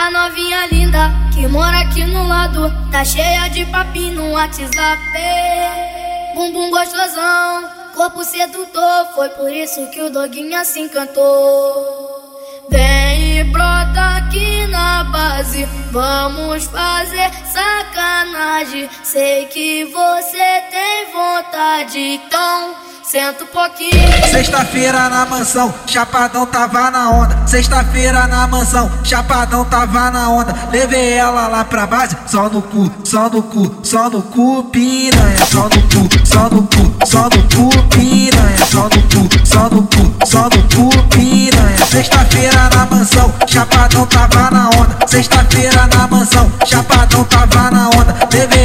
A novinha linda que mora aqui no lado Tá cheia de papinho no WhatsApp. Bumbum gostosão, corpo sedutor Foi por isso que o doguinho se encantou Vem e brota aqui na base Vamos fazer sacanagem. Sei que você tem vontade Então senta um pouquinho. Sexta-feira na mansão, Chapadão tava na onda. Sexta-feira na mansão, Chapadão tava na onda. Levei ela lá pra base, só no cu, só no cu, só no cu, piranha. Só no cu, só no cu, só no cu, piranha. Só no cu, só no cu, só no cu, piranha. Sexta-feira na mansão, Chapadão tava na onda. Sexta-feira na mansão, Chapadão tava na onda. Levei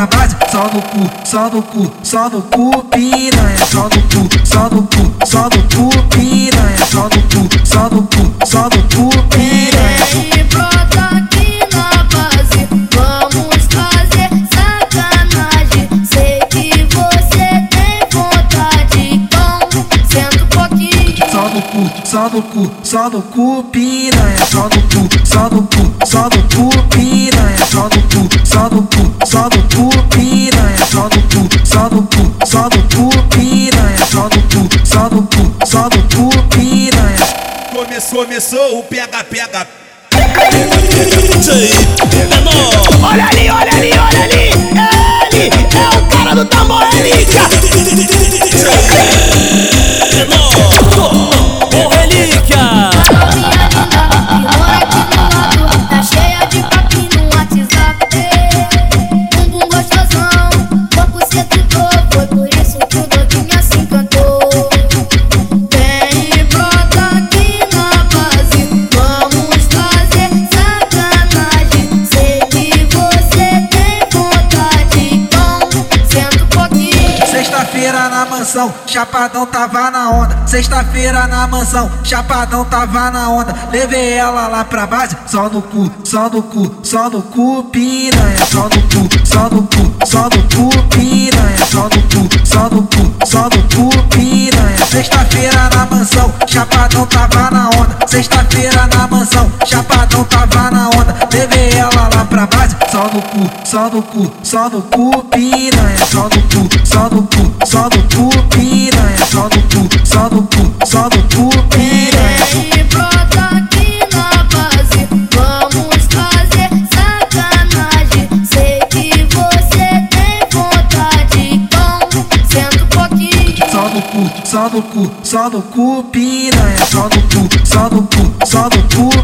pra base, só no cu, só no cu, só no cu, piranha só no cu, só no cu, só no cu, piranha, só no cu, só no cu, só no cu, piranha. E brota aqui na base, vamos fazer sacanagem. Sei que você tem vontade, então senta um pouquinho. Só no cu, só no cu, só no cu, piranha, só no cu, só no cu, só no cu, piranha, só no cu, só no cu, só no cu, cu, piranha. Começou, começou o pega, pega. Olha ali, olha ali, olha ali! Ele é o cara do tambor relíquia! Na mansão, Chapadão tava na onda. Sexta-feira na mansão, Chapadão tava na onda. Levei ela lá pra base, só no cu, só no cu, só no cu, piranha. Só no cu, só no cu, só no cu, piranha. Só no cu, só no cu, só no cu, piranha. Sexta-feira na mansão, Chapadão tava na onda. Sexta-feira na mansão, Chapadão tava na onda. Levei ela lá pra base, só no cu, só no cu, só no cu, piranha. Só no cu, só no cu, só no cu, piranha. Só no cu, só no cu, só no cu, piranha. E brota aqui na base Vamos fazer sacanagem Sei que você tem vontade Então senta um pouquinho Só no cu, só no cu, só no cu, piranha. Só no cu, só no cu, só no cu,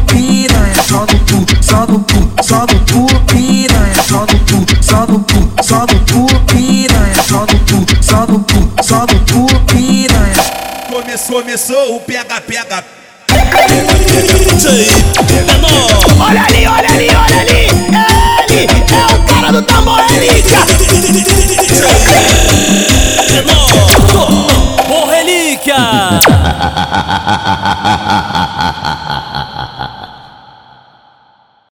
só no cu, piranha. Só no cu, só no cu, só no cu, piranha. Começou, começou o pega, pega. Olha ali, olha ali, olha ali! Ele é o cara do tambor relíquia! Ô relíquia!